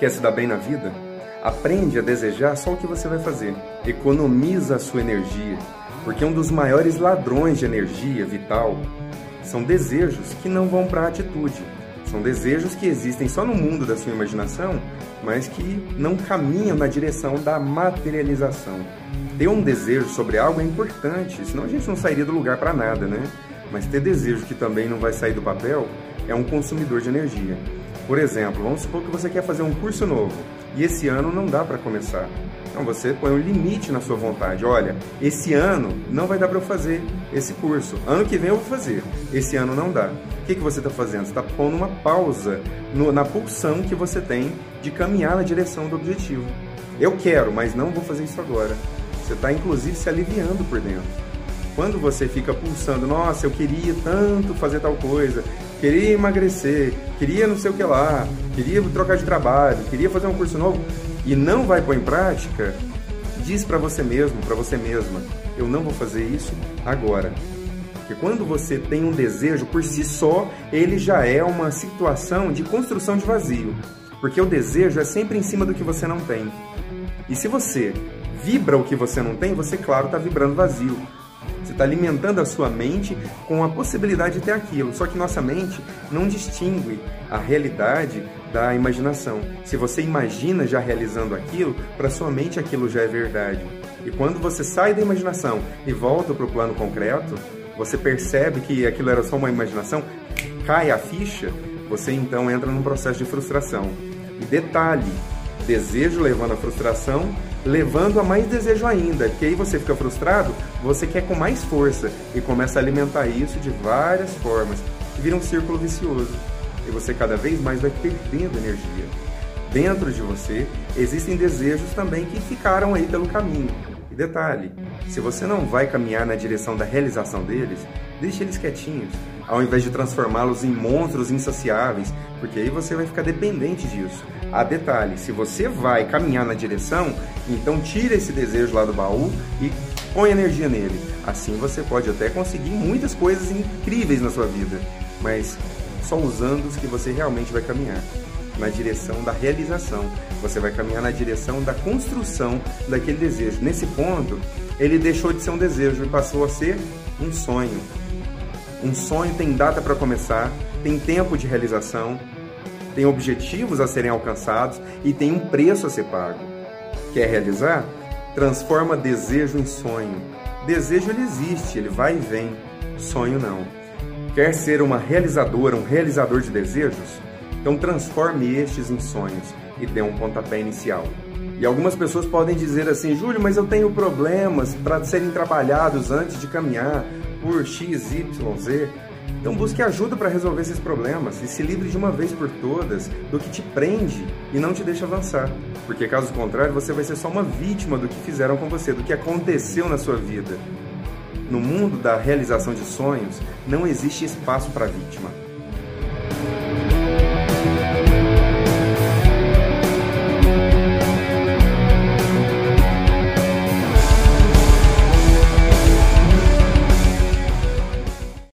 Quer se dar bem na vida? Aprende a desejar só o que você vai fazer. Economiza a sua energia, porque um dos maiores ladrões de energia vital são desejos que não vão para a atitude. São desejos que existem só no mundo da sua imaginação, mas que não caminham na direção da materialização. Ter um desejo sobre algo é importante, senão a gente não sairia do lugar para nada, né? Mas ter desejo que também não vai sair do papel é um consumidor de energia. Por exemplo, vamos supor que você quer fazer um curso novo e esse ano não dá para começar. Então você põe um limite na sua vontade. Olha, esse ano não vai dar para eu fazer esse curso. Ano que vem eu vou fazer. Esse ano não dá. O que, que você está fazendo? Você está pondo uma pausa no, na pulsão que você tem de caminhar na direção do objetivo. Eu quero, mas não vou fazer isso agora. Você está inclusive se aliviando por dentro. Quando você fica pulsando, nossa, eu queria tanto fazer tal coisa, queria emagrecer, queria não sei o que lá, queria trocar de trabalho, queria fazer um curso novo e não vai pôr em prática, diz para você mesmo, para você mesma, eu não vou fazer isso agora. Porque quando você tem um desejo por si só, ele já é uma situação de construção de vazio. Porque o desejo é sempre em cima do que você não tem. E se você vibra o que você não tem, você, claro, está vibrando vazio. Está alimentando a sua mente com a possibilidade de ter aquilo. Só que nossa mente não distingue a realidade da imaginação. Se você imagina já realizando aquilo, para sua mente aquilo já é verdade. E quando você sai da imaginação e volta para o plano concreto, você percebe que aquilo era só uma imaginação, cai a ficha, você então entra num processo de frustração. E detalhe, desejo levando à frustração, levando a mais desejo ainda, que aí você fica frustrado, você quer com mais força e começa a alimentar isso de várias formas, e vira um círculo vicioso. E você cada vez mais vai perdendo energia. Dentro de você existem desejos também que ficaram aí pelo caminho. E detalhe, se você não vai caminhar na direção da realização deles, deixe eles quietinhos, ao invés de transformá-los em monstros insaciáveis, porque aí você vai ficar dependente disso. A detalhe, se você vai caminhar na direção, então tira esse desejo lá do baú e põe energia nele. Assim você pode até conseguir muitas coisas incríveis na sua vida, mas só usando os que você realmente vai caminhar na direção da realização. Você vai caminhar na direção da construção daquele desejo. Nesse ponto, ele deixou de ser um desejo e passou a ser um sonho. Um sonho tem data para começar, tem tempo de realização, tem objetivos a serem alcançados e tem um preço a ser pago. Quer realizar? Transforma desejo em sonho. Desejo ele existe, ele vai e vem. Sonho não. Quer ser uma realizadora, um realizador de desejos? Então transforme estes em sonhos e dê um pontapé inicial. E algumas pessoas podem dizer assim, Júlio, mas eu tenho problemas para serem trabalhados antes de caminhar por X, Y, Z. Então busque ajuda para resolver esses problemas e se livre de uma vez por todas do que te prende e não te deixa avançar. Porque caso contrário, você vai ser só uma vítima do que fizeram com você, do que aconteceu na sua vida. No mundo da realização de sonhos, não existe espaço para vítima.